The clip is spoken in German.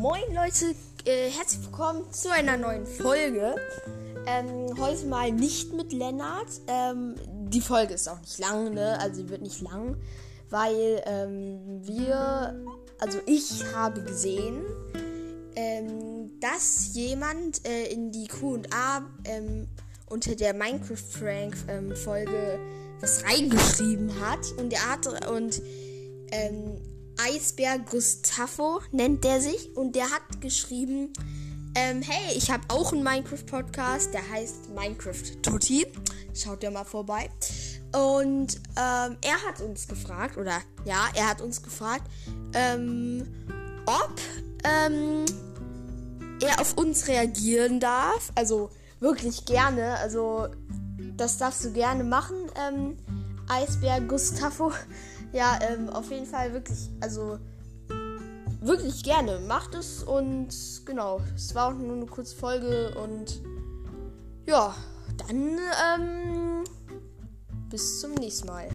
Leute, äh, herzlich willkommen zu einer neuen Folge. Ähm, heute mal nicht mit Lennart. Ähm, die Folge ist auch nicht lang, ne? Also sie wird nicht lang, weil ähm, wir, also ich habe gesehen, ähm, dass jemand äh, in die Q&A ähm, unter der Minecraft Prank ähm, Folge was reingeschrieben hat und er hat und ähm, Eisbär Gustavo nennt der sich und der hat geschrieben, ähm, hey, ich habe auch einen Minecraft-Podcast, der heißt Minecraft Tutti. Schaut ja mal vorbei. Und ähm, er hat uns gefragt, oder ja, er hat uns gefragt, ähm, ob ähm, er auf uns reagieren darf. Also wirklich gerne. Also das darfst du gerne machen, ähm, Eisbär Gustavo. Ja, ähm, auf jeden Fall wirklich, also wirklich gerne. Macht es und genau, es war auch nur eine kurze Folge und ja, dann ähm, bis zum nächsten Mal.